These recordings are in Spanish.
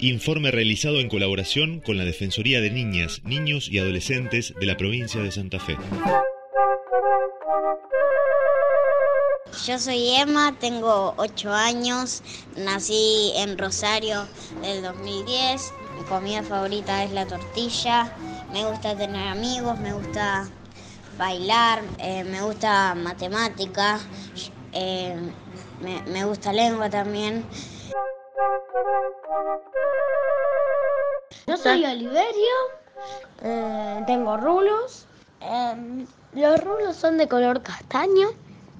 Informe realizado en colaboración con la Defensoría de Niñas, Niños y Adolescentes de la provincia de Santa Fe. Yo soy Emma, tengo 8 años, nací en Rosario del 2010, mi comida favorita es la tortilla, me gusta tener amigos, me gusta bailar, eh, me gusta matemática, eh, me, me gusta lengua también. Yo soy Oliverio, eh, tengo rulos. em, los rulos son de color castaño.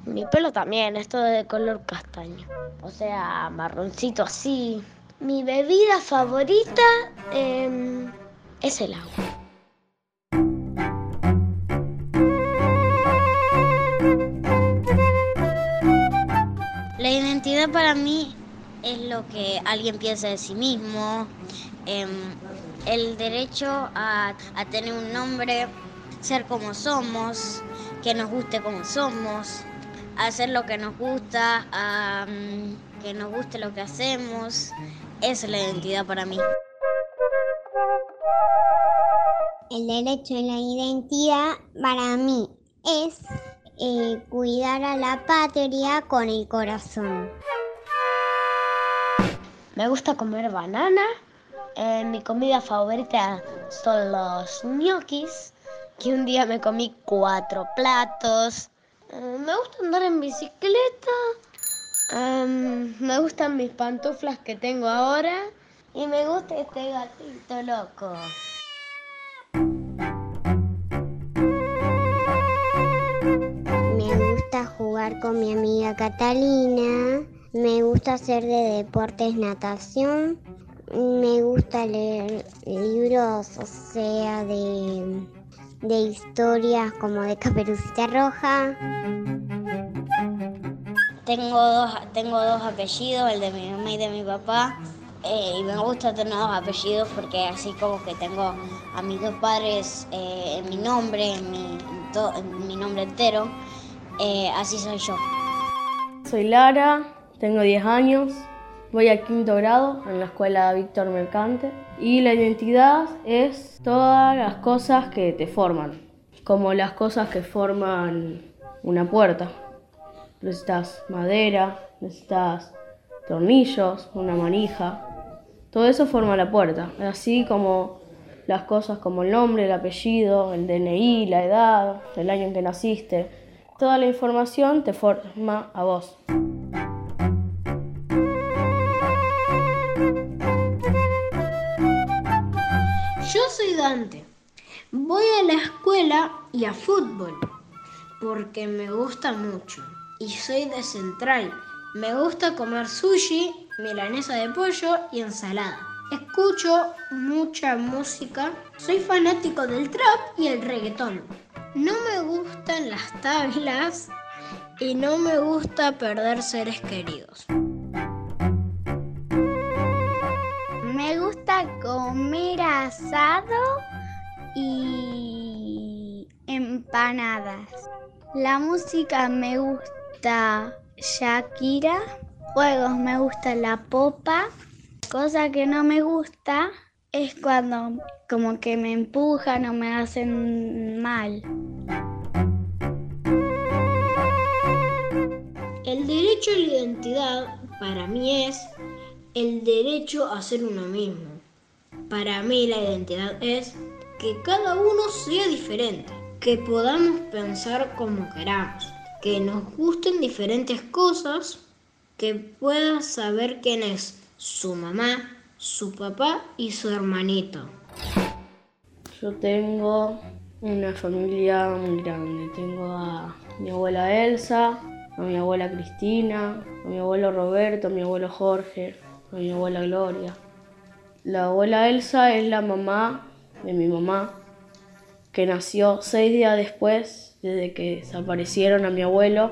Mi pelo también es todo de color castaño. O sea, marroncito así. Mi bebida favorita em, es el agua. La identidad para mí es lo que alguien piensa de sí mismo, em, el derecho a, tener un nombre, ser como somos, que nos guste como somos, hacer lo que nos gusta, mm, que nos guste lo que hacemos. Esa es la identidad para mí. El derecho a la identidad para mí es eh, cuidar a la patria con el corazón. Me gusta comer banana. Eh, mi comida favorita son los ñoquis, que un día me comí cuatro platos. Eh, me gusta andar en bicicleta. Em, me gustan mis pantuflas que tengo ahora. Y me gusta este gatito loco. Con mi amiga Catalina. Me gusta hacer de deportes natación. Me gusta leer libros, o sea, de, de historias como de Caperucita Roja. Tengo dos, tengo dos apellidos, el de mi mamá y de mi papá. eh, y me gusta tener dos apellidos porque así como que tengo a mis dos padres eh, en mi nombre, en mi, en mi nombre entero. Eh, así soy yo. Soy Lara, tengo 10 años, voy a quinto grado en la escuela Víctor Mercante y la identidad es todas las cosas que te forman, como las cosas que forman una puerta. Necesitas madera, necesitas tornillos, una manija, todo eso forma la puerta, así como las cosas como el nombre, el apellido, el DNI, la edad, el año en que naciste. Toda la información te forma a vos. Yo soy Dante. Voy a la escuela y a fútbol porque me gusta mucho. Y soy de Central. Me gusta comer sushi, milanesa de pollo y ensalada. Escucho mucha música. Soy fanático del trap y el reggaetón. No me gustan las tablas y no me gusta perder seres queridos. Me gusta comer asado y empanadas. La música me gusta Shakira. Juegos me gusta la popa. Cosa que no me gusta es cuando como que me empujan o me hacen mal. El derecho a la identidad para mí es el derecho a ser uno mismo. Para mí la identidad es que cada uno sea diferente, que podamos pensar como queramos, que nos gusten diferentes cosas, que pueda saber quién es su mamá, su papá y su hermanito. Yo tengo una familia muy grande. Tengo a mi abuela Elsa, a mi abuela Cristina, a mi abuelo Roberto, a mi abuelo Jorge, a mi abuela Gloria. La abuela Elsa es la mamá de mi mamá, que nació seis días después desde que desaparecieron a mi abuelo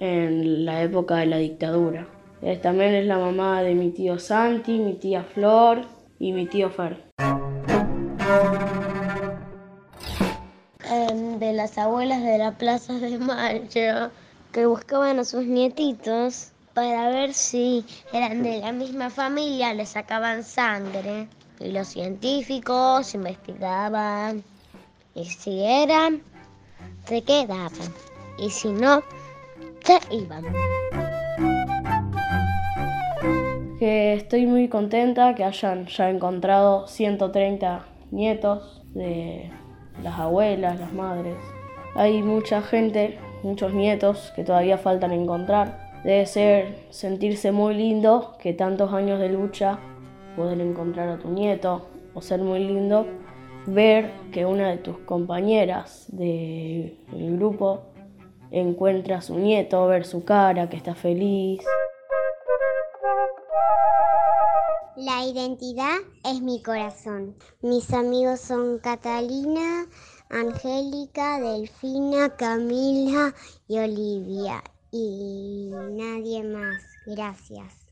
en la época de la dictadura. Eh, También es la mamá de mi tío Santi, mi tía Flor y mi tío Fer. Em, de las abuelas de la Plaza de Mayo que buscaban a sus nietitos para ver si eran de la misma familia, le sacaban sangre. Y los científicos investigaban. Y si eran, se quedaban. Y si no, se iban. Estoy muy contenta que hayan ya encontrado 130 nietos de las abuelas, las madres. Hay mucha gente, muchos nietos que todavía faltan encontrar. Debe ser sentirse muy lindo que tantos años de lucha poder encontrar a tu nieto o ser muy lindo ver que una de tus compañeras del grupo encuentra a su nieto, ver su cara, que está feliz. La identidad es mi corazón. Mis amigos son Catalina, Angélica, Delfina, Camila y Olivia. Y nadie más. Gracias.